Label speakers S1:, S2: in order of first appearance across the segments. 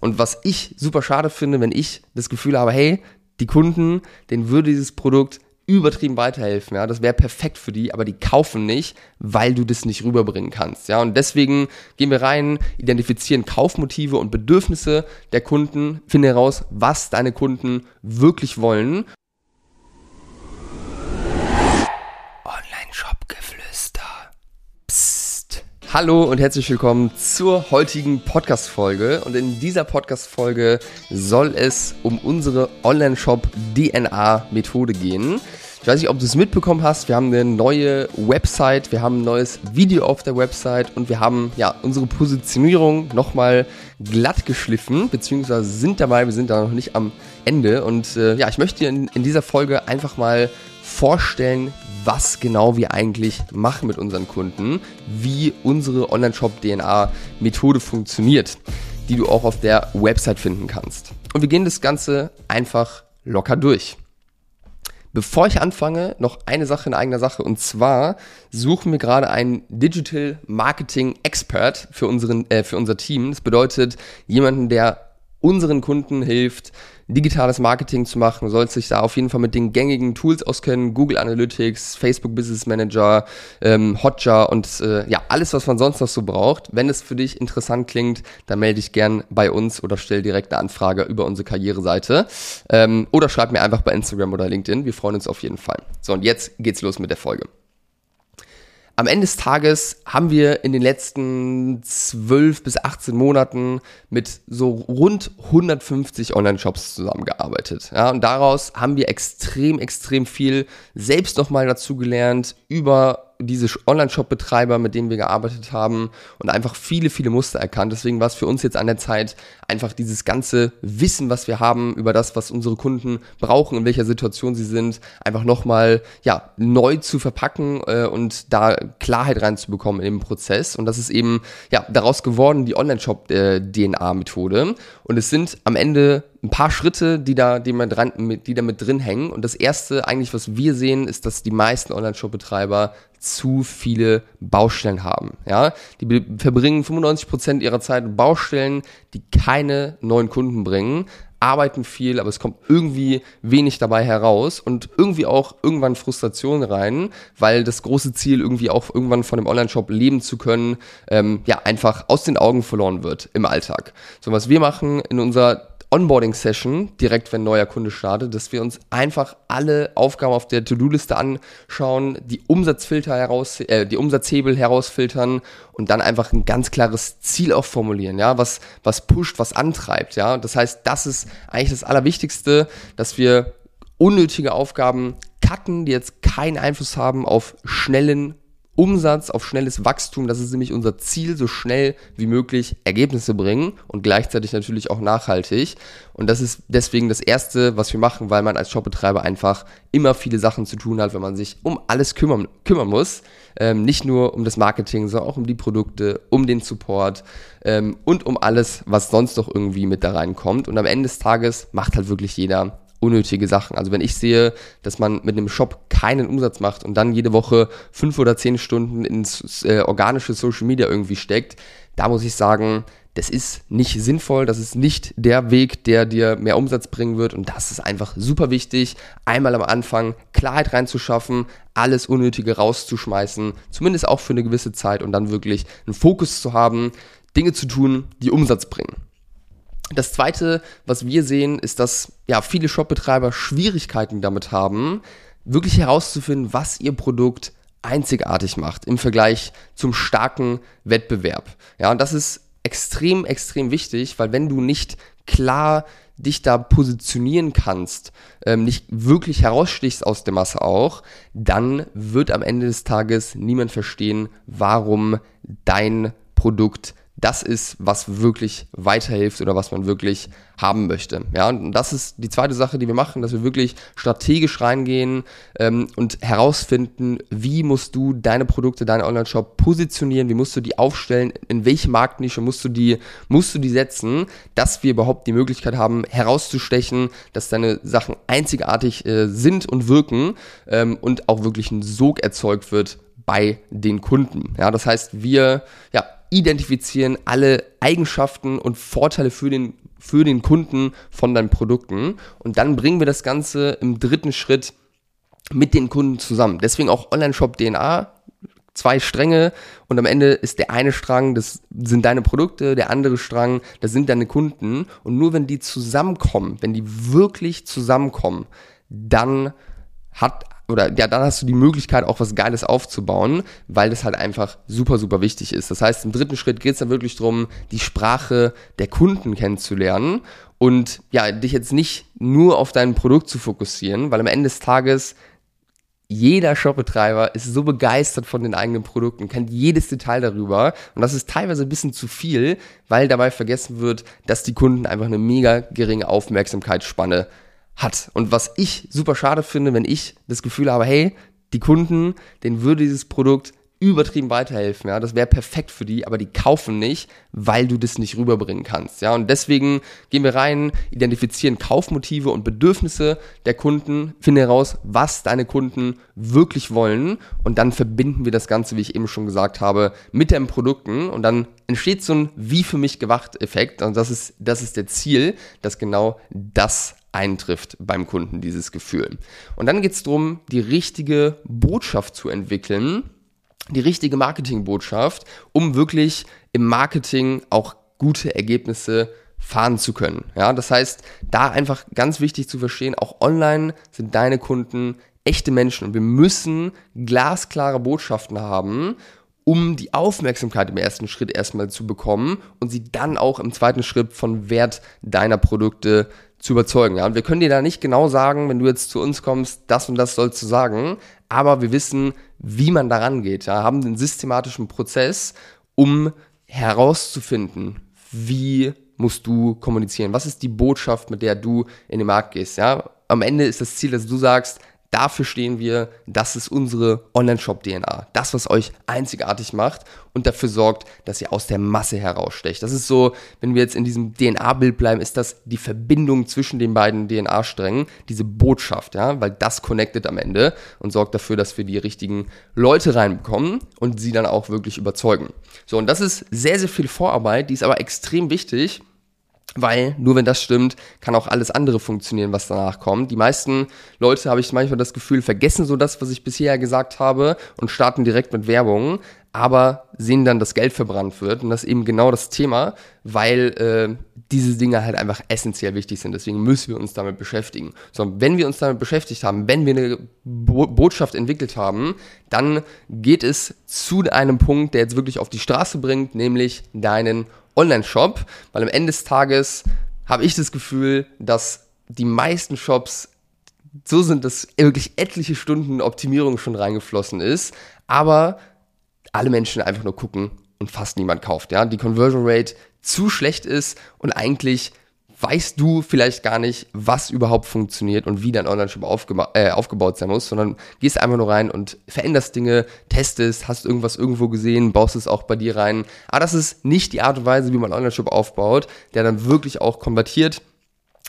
S1: Und was ich super schade finde, wenn ich das Gefühl habe, hey, die Kunden, denen würde dieses Produkt übertrieben weiterhelfen, ja, das wäre perfekt für die, aber die kaufen nicht, weil du das nicht rüberbringen kannst, ja, und deswegen gehen wir rein, identifizieren Kaufmotive und Bedürfnisse der Kunden, finde heraus, was deine Kunden wirklich wollen Hallo und herzlich willkommen zur heutigen Podcast-Folge. Und in dieser Podcast-Folge soll es um unsere Online-Shop-DNA-Methode gehen. Ich weiß nicht, ob du es mitbekommen hast. Wir haben eine neue Website, wir haben ein neues Video auf der Website und wir haben ja unsere Positionierung nochmal glatt geschliffen, beziehungsweise sind dabei, wir sind da noch nicht am Ende. Und äh, ja, ich möchte dir in, in dieser Folge einfach mal vorstellen, was genau wir eigentlich machen mit unseren Kunden, wie unsere Online-Shop-DNA-Methode funktioniert, die du auch auf der Website finden kannst. Und wir gehen das Ganze einfach locker durch. Bevor ich anfange, noch eine Sache in eigener Sache. Und zwar suchen wir gerade einen Digital Marketing Expert für, unseren, äh, für unser Team. Das bedeutet jemanden, der unseren Kunden hilft, digitales Marketing zu machen, sollst dich da auf jeden Fall mit den gängigen Tools auskennen, Google Analytics, Facebook Business Manager, ähm, Hotjar und äh, ja, alles, was man sonst noch so braucht. Wenn es für dich interessant klingt, dann melde dich gern bei uns oder stell direkt eine Anfrage über unsere Karriereseite ähm, oder schreib mir einfach bei Instagram oder LinkedIn. Wir freuen uns auf jeden Fall. So, und jetzt geht's los mit der Folge am Ende des Tages haben wir in den letzten 12 bis 18 Monaten mit so rund 150 Online-Shops zusammengearbeitet. Ja, und daraus haben wir extrem, extrem viel selbst nochmal dazu gelernt über diese Online-Shop-Betreiber, mit denen wir gearbeitet haben und einfach viele, viele Muster erkannt. Deswegen war es für uns jetzt an der Zeit, einfach dieses ganze Wissen, was wir haben über das, was unsere Kunden brauchen, in welcher Situation sie sind, einfach nochmal ja, neu zu verpacken äh, und da Klarheit reinzubekommen in den Prozess. Und das ist eben ja, daraus geworden, die Online-Shop-DNA-Methode. Äh, und es sind am Ende ein paar Schritte, die da, die, man dran, die da mit drin hängen. Und das erste eigentlich, was wir sehen, ist, dass die meisten Online-Shop-Betreiber zu viele Baustellen haben. Ja, die verbringen 95 Prozent ihrer Zeit in Baustellen, die keine neuen Kunden bringen, arbeiten viel, aber es kommt irgendwie wenig dabei heraus und irgendwie auch irgendwann Frustration rein, weil das große Ziel irgendwie auch irgendwann von dem Online-Shop leben zu können, ähm, ja, einfach aus den Augen verloren wird im Alltag. So, was wir machen in unserer Onboarding-Session, direkt wenn neuer Kunde startet, dass wir uns einfach alle Aufgaben auf der To-Do-Liste anschauen, die Umsatzfilter heraus, äh, die Umsatzhebel herausfiltern und dann einfach ein ganz klares Ziel auch formulieren, ja, was, was pusht, was antreibt, ja. Das heißt, das ist eigentlich das Allerwichtigste, dass wir unnötige Aufgaben cutten, die jetzt keinen Einfluss haben auf schnellen Umsatz, auf schnelles Wachstum. Das ist nämlich unser Ziel, so schnell wie möglich Ergebnisse bringen und gleichzeitig natürlich auch nachhaltig. Und das ist deswegen das Erste, was wir machen, weil man als Shopbetreiber einfach immer viele Sachen zu tun hat, wenn man sich um alles kümmern, kümmern muss. Ähm, nicht nur um das Marketing, sondern auch um die Produkte, um den Support ähm, und um alles, was sonst noch irgendwie mit da reinkommt. Und am Ende des Tages macht halt wirklich jeder unnötige Sachen. Also wenn ich sehe, dass man mit einem Shop keinen Umsatz macht und dann jede Woche fünf oder zehn Stunden ins äh, organische Social Media irgendwie steckt, da muss ich sagen, das ist nicht sinnvoll, das ist nicht der Weg, der dir mehr Umsatz bringen wird und das ist einfach super wichtig, einmal am Anfang Klarheit reinzuschaffen, alles Unnötige rauszuschmeißen, zumindest auch für eine gewisse Zeit und dann wirklich einen Fokus zu haben, Dinge zu tun, die Umsatz bringen. Das zweite, was wir sehen, ist, dass ja, viele Shopbetreiber Schwierigkeiten damit haben, wirklich herauszufinden, was ihr Produkt einzigartig macht im Vergleich zum starken Wettbewerb. Ja, und das ist extrem, extrem wichtig, weil wenn du nicht klar dich da positionieren kannst, ähm, nicht wirklich herausstichst aus der Masse auch, dann wird am Ende des Tages niemand verstehen, warum dein Produkt das ist, was wirklich weiterhilft oder was man wirklich haben möchte. Ja, und das ist die zweite Sache, die wir machen, dass wir wirklich strategisch reingehen ähm, und herausfinden, wie musst du deine Produkte, deinen Online-Shop positionieren, wie musst du die aufstellen, in welche Marktnische musst du die, musst du die setzen, dass wir überhaupt die Möglichkeit haben, herauszustechen, dass deine Sachen einzigartig äh, sind und wirken ähm, und auch wirklich ein Sog erzeugt wird bei den Kunden. Ja, das heißt, wir ja, identifizieren alle Eigenschaften und Vorteile für den, für den Kunden von deinen Produkten. Und dann bringen wir das Ganze im dritten Schritt mit den Kunden zusammen. Deswegen auch Online-Shop DNA, zwei Stränge. Und am Ende ist der eine Strang, das sind deine Produkte, der andere Strang, das sind deine Kunden. Und nur wenn die zusammenkommen, wenn die wirklich zusammenkommen, dann hat oder ja, dann hast du die Möglichkeit, auch was Geiles aufzubauen, weil das halt einfach super, super wichtig ist. Das heißt, im dritten Schritt geht es dann wirklich darum, die Sprache der Kunden kennenzulernen und ja, dich jetzt nicht nur auf dein Produkt zu fokussieren, weil am Ende des Tages jeder Shopbetreiber ist so begeistert von den eigenen Produkten, kennt jedes Detail darüber und das ist teilweise ein bisschen zu viel, weil dabei vergessen wird, dass die Kunden einfach eine mega geringe Aufmerksamkeitsspanne hat. Und was ich super schade finde, wenn ich das Gefühl habe, hey, die Kunden, denen würde dieses Produkt übertrieben weiterhelfen, ja, das wäre perfekt für die, aber die kaufen nicht, weil du das nicht rüberbringen kannst, ja, und deswegen gehen wir rein, identifizieren Kaufmotive und Bedürfnisse der Kunden, finden heraus, was deine Kunden wirklich wollen. Und dann verbinden wir das Ganze, wie ich eben schon gesagt habe, mit den Produkten. Und dann entsteht so ein wie für mich gewacht Effekt. Und das ist, das ist der Ziel, dass genau das eintrifft beim Kunden, dieses Gefühl. Und dann geht es darum, die richtige Botschaft zu entwickeln, die richtige Marketingbotschaft, um wirklich im Marketing auch gute Ergebnisse fahren zu können. Ja, das heißt, da einfach ganz wichtig zu verstehen, auch online sind deine Kunden echte Menschen und wir müssen glasklare Botschaften haben, um die Aufmerksamkeit im ersten Schritt erstmal zu bekommen und sie dann auch im zweiten Schritt von Wert deiner Produkte zu überzeugen. Ja? Und wir können dir da nicht genau sagen, wenn du jetzt zu uns kommst, das und das sollst du sagen, aber wir wissen, wie man daran geht. Ja? Haben einen systematischen Prozess, um herauszufinden, wie musst du kommunizieren? Was ist die Botschaft, mit der du in den Markt gehst? Ja? Am Ende ist das Ziel, dass du sagst, Dafür stehen wir, das ist unsere Online-Shop-DNA. Das, was euch einzigartig macht und dafür sorgt, dass ihr aus der Masse herausstecht. Das ist so, wenn wir jetzt in diesem DNA-Bild bleiben, ist das die Verbindung zwischen den beiden DNA-Strängen, diese Botschaft, ja, weil das connectet am Ende und sorgt dafür, dass wir die richtigen Leute reinbekommen und sie dann auch wirklich überzeugen. So, und das ist sehr, sehr viel Vorarbeit, die ist aber extrem wichtig, weil nur wenn das stimmt, kann auch alles andere funktionieren, was danach kommt. Die meisten Leute, habe ich manchmal das Gefühl, vergessen so das, was ich bisher gesagt habe und starten direkt mit Werbung, aber sehen dann, dass Geld verbrannt wird. Und das ist eben genau das Thema, weil äh, diese Dinge halt einfach essentiell wichtig sind. Deswegen müssen wir uns damit beschäftigen. So, wenn wir uns damit beschäftigt haben, wenn wir eine Bo Botschaft entwickelt haben, dann geht es zu einem Punkt, der jetzt wirklich auf die Straße bringt, nämlich deinen Online-Shop, weil am Ende des Tages habe ich das Gefühl, dass die meisten Shops so sind, dass wirklich etliche Stunden Optimierung schon reingeflossen ist, aber alle Menschen einfach nur gucken und fast niemand kauft. Ja, die Conversion Rate zu schlecht ist und eigentlich weißt du vielleicht gar nicht, was überhaupt funktioniert und wie dein Online-Shop aufgeba äh, aufgebaut sein muss, sondern gehst einfach nur rein und veränderst Dinge, testest, hast irgendwas irgendwo gesehen, baust es auch bei dir rein. Aber das ist nicht die Art und Weise, wie man Online-Shop aufbaut, der dann wirklich auch konvertiert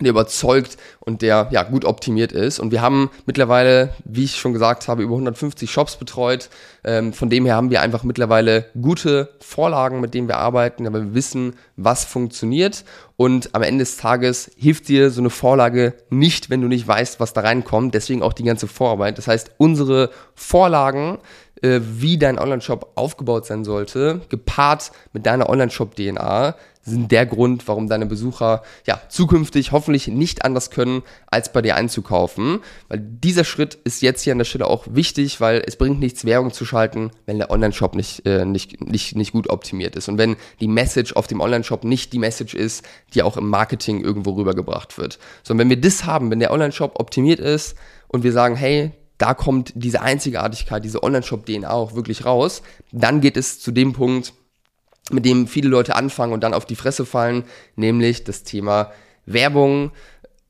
S1: der überzeugt und der ja gut optimiert ist. Und wir haben mittlerweile, wie ich schon gesagt habe, über 150 Shops betreut. Ähm, von dem her haben wir einfach mittlerweile gute Vorlagen, mit denen wir arbeiten, aber wir wissen, was funktioniert. Und am Ende des Tages hilft dir so eine Vorlage nicht, wenn du nicht weißt, was da reinkommt. Deswegen auch die ganze Vorarbeit. Das heißt, unsere Vorlagen äh, wie dein Online-Shop aufgebaut sein sollte, gepaart mit deiner Online-Shop-DNA, sind der Grund, warum deine Besucher ja zukünftig hoffentlich nicht anders können, als bei dir einzukaufen. Weil dieser Schritt ist jetzt hier an der Stelle auch wichtig, weil es bringt nichts, Werbung zu schalten, wenn der Online-Shop nicht, äh, nicht, nicht, nicht gut optimiert ist. Und wenn die Message auf dem Online-Shop nicht die Message ist, die auch im Marketing irgendwo rübergebracht wird. Sondern wenn wir das haben, wenn der Online-Shop optimiert ist und wir sagen, hey, da kommt diese Einzigartigkeit, diese Online-Shop-DNA auch wirklich raus. Dann geht es zu dem Punkt, mit dem viele Leute anfangen und dann auf die Fresse fallen, nämlich das Thema Werbung,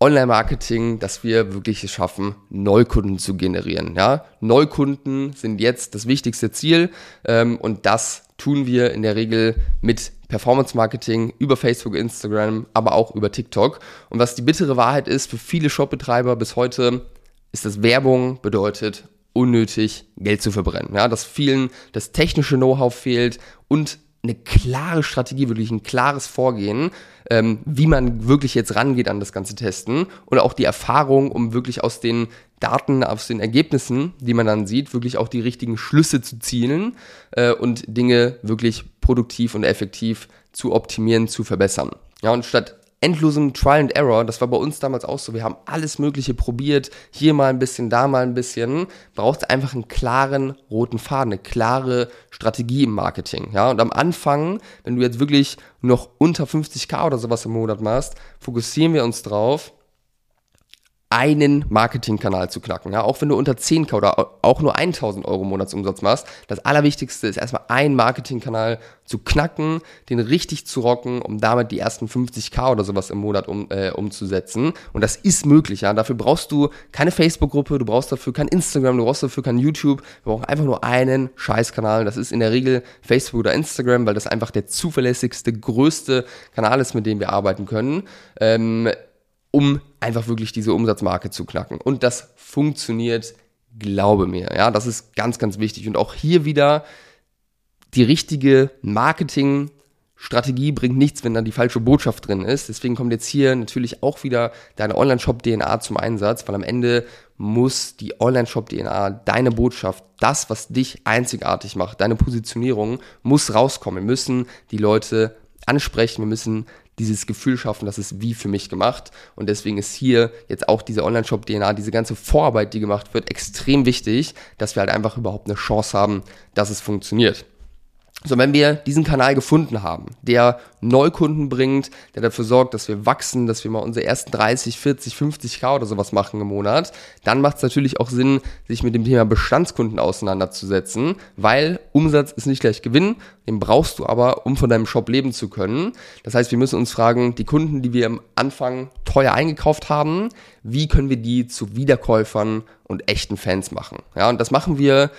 S1: Online-Marketing, dass wir wirklich es schaffen, Neukunden zu generieren. Ja? Neukunden sind jetzt das wichtigste Ziel ähm, und das tun wir in der Regel mit Performance-Marketing über Facebook, Instagram, aber auch über TikTok. Und was die bittere Wahrheit ist für viele Shopbetreiber bis heute, ist, dass Werbung bedeutet, unnötig Geld zu verbrennen. Ja, dass vielen das technische Know-how fehlt und eine klare Strategie, wirklich ein klares Vorgehen, ähm, wie man wirklich jetzt rangeht an das ganze Testen und auch die Erfahrung, um wirklich aus den Daten, aus den Ergebnissen, die man dann sieht, wirklich auch die richtigen Schlüsse zu zielen äh, und Dinge wirklich produktiv und effektiv zu optimieren, zu verbessern. Ja, und statt endlosem Trial and Error. Das war bei uns damals auch so. Wir haben alles Mögliche probiert. Hier mal ein bisschen, da mal ein bisschen. Braucht einfach einen klaren roten Faden, eine klare Strategie im Marketing. Ja, und am Anfang, wenn du jetzt wirklich noch unter 50k oder sowas im Monat machst, fokussieren wir uns drauf, einen Marketingkanal zu knacken. Ja, auch wenn du unter 10k oder auch nur 1000 Euro Monatsumsatz machst, das Allerwichtigste ist erstmal einen Marketingkanal zu knacken, den richtig zu rocken, um damit die ersten 50k oder sowas im Monat um, äh, umzusetzen. Und das ist möglich. Ja, dafür brauchst du keine Facebook-Gruppe, du brauchst dafür kein Instagram, du brauchst dafür kein YouTube. Wir brauchen einfach nur einen Scheißkanal. Das ist in der Regel Facebook oder Instagram, weil das einfach der zuverlässigste, größte Kanal ist, mit dem wir arbeiten können. Ähm, um einfach wirklich diese Umsatzmarke zu knacken. Und das funktioniert, glaube mir. Ja, das ist ganz, ganz wichtig. Und auch hier wieder die richtige Marketing-Strategie bringt nichts, wenn da die falsche Botschaft drin ist. Deswegen kommt jetzt hier natürlich auch wieder deine Online-Shop-DNA zum Einsatz, weil am Ende muss die Online-Shop-DNA, deine Botschaft, das, was dich einzigartig macht, deine Positionierung, muss rauskommen. Wir müssen die Leute ansprechen, wir müssen dieses Gefühl schaffen, das ist wie für mich gemacht. Und deswegen ist hier jetzt auch diese Online-Shop-DNA, diese ganze Vorarbeit, die gemacht wird, extrem wichtig, dass wir halt einfach überhaupt eine Chance haben, dass es funktioniert. So, wenn wir diesen Kanal gefunden haben, der Neukunden bringt, der dafür sorgt, dass wir wachsen, dass wir mal unsere ersten 30, 40, 50k oder sowas machen im Monat, dann macht es natürlich auch Sinn, sich mit dem Thema Bestandskunden auseinanderzusetzen, weil Umsatz ist nicht gleich Gewinn, den brauchst du aber, um von deinem Shop leben zu können. Das heißt, wir müssen uns fragen, die Kunden, die wir am Anfang teuer eingekauft haben, wie können wir die zu Wiederkäufern und echten Fans machen? Ja, und das machen wir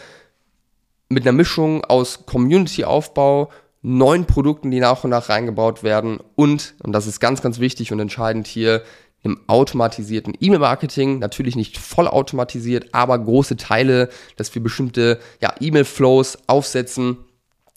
S1: mit einer Mischung aus Community-Aufbau, neuen Produkten, die nach und nach reingebaut werden und, und das ist ganz, ganz wichtig und entscheidend hier, einem automatisierten E-Mail-Marketing, natürlich nicht voll automatisiert, aber große Teile, dass wir bestimmte ja, E-Mail-Flows aufsetzen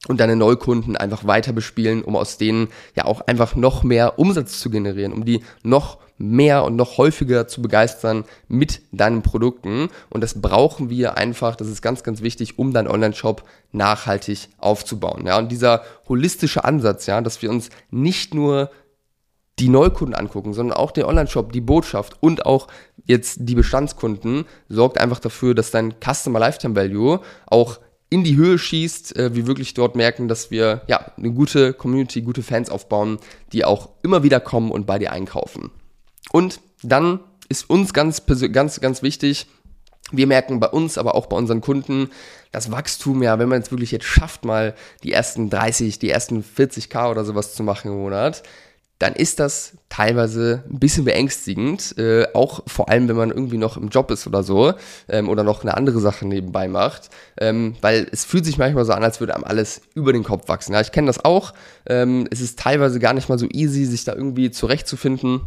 S1: und deine Neukunden einfach weiter bespielen, um aus denen ja auch einfach noch mehr Umsatz zu generieren, um die noch mehr und noch häufiger zu begeistern mit deinen Produkten. Und das brauchen wir einfach, das ist ganz, ganz wichtig, um deinen Online-Shop nachhaltig aufzubauen. Ja, und dieser holistische Ansatz, ja, dass wir uns nicht nur die Neukunden angucken, sondern auch den Online-Shop, die Botschaft und auch jetzt die Bestandskunden, sorgt einfach dafür, dass dein Customer Lifetime Value auch in die Höhe schießt, äh, wir wirklich dort merken, dass wir ja eine gute Community, gute Fans aufbauen, die auch immer wieder kommen und bei dir einkaufen. Und dann ist uns ganz, ganz, ganz wichtig, wir merken bei uns, aber auch bei unseren Kunden, das Wachstum, ja, wenn man es wirklich jetzt schafft, mal die ersten 30, die ersten 40k oder sowas zu machen im Monat, dann ist das teilweise ein bisschen beängstigend, äh, auch vor allem, wenn man irgendwie noch im Job ist oder so ähm, oder noch eine andere Sache nebenbei macht, ähm, weil es fühlt sich manchmal so an, als würde einem alles über den Kopf wachsen. Ja, ich kenne das auch. Ähm, es ist teilweise gar nicht mal so easy, sich da irgendwie zurechtzufinden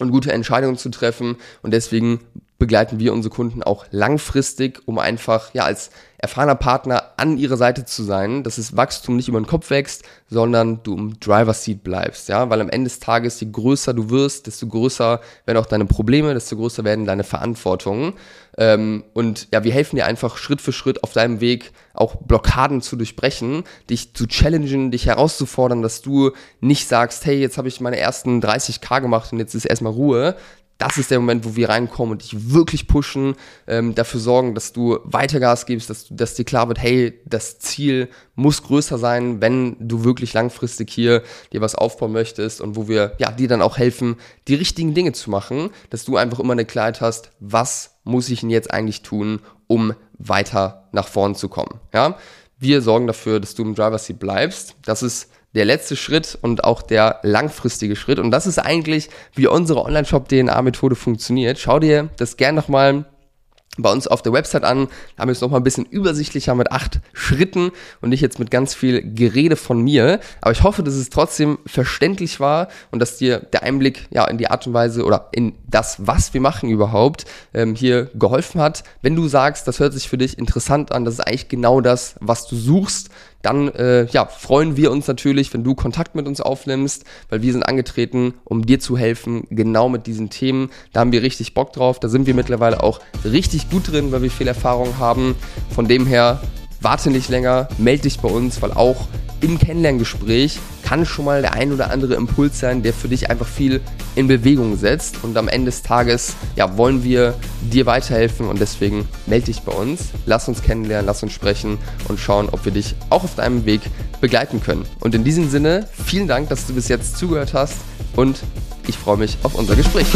S1: und gute Entscheidungen zu treffen. Und deswegen begleiten wir unsere Kunden auch langfristig, um einfach ja als erfahrener Partner an ihrer Seite zu sein, dass das Wachstum nicht über den Kopf wächst, sondern du im Driver Seat bleibst, ja, weil am Ende des Tages, je größer du wirst, desto größer werden auch deine Probleme, desto größer werden deine Verantwortungen. Ähm, und ja, wir helfen dir einfach Schritt für Schritt auf deinem Weg auch Blockaden zu durchbrechen, dich zu challengen, dich herauszufordern, dass du nicht sagst, hey, jetzt habe ich meine ersten 30k gemacht und jetzt ist erstmal Ruhe, das ist der Moment, wo wir reinkommen und dich wirklich pushen, ähm, dafür sorgen, dass du weiter Gas gibst, dass, dass dir klar wird, hey, das Ziel muss größer sein, wenn du wirklich langfristig hier dir was aufbauen möchtest und wo wir ja dir dann auch helfen, die richtigen Dinge zu machen, dass du einfach immer eine Klarheit hast, was muss ich denn jetzt eigentlich tun, um weiter nach vorn zu kommen. Ja, wir sorgen dafür, dass du im Driver Seat bleibst. Das ist der letzte Schritt und auch der langfristige Schritt. Und das ist eigentlich, wie unsere Online-Shop-DNA-Methode funktioniert. Schau dir das gern nochmal bei uns auf der Website an. Da haben wir es nochmal ein bisschen übersichtlicher mit acht Schritten und nicht jetzt mit ganz viel Gerede von mir. Aber ich hoffe, dass es trotzdem verständlich war und dass dir der Einblick ja in die Art und Weise oder in das, was wir machen überhaupt, ähm, hier geholfen hat. Wenn du sagst, das hört sich für dich interessant an, das ist eigentlich genau das, was du suchst, dann äh, ja, freuen wir uns natürlich, wenn du Kontakt mit uns aufnimmst, weil wir sind angetreten, um dir zu helfen, genau mit diesen Themen. Da haben wir richtig Bock drauf. Da sind wir mittlerweile auch richtig gut drin, weil wir viel Erfahrung haben. Von dem her, warte nicht länger, melde dich bei uns, weil auch im Kennenlerngespräch kann schon mal der ein oder andere Impuls sein, der für dich einfach viel in Bewegung setzt. Und am Ende des Tages ja, wollen wir dir weiterhelfen und deswegen melde dich bei uns, lass uns kennenlernen, lass uns sprechen und schauen, ob wir dich auch auf deinem Weg begleiten können. Und in diesem Sinne, vielen Dank, dass du bis jetzt zugehört hast und ich freue mich auf unser Gespräch.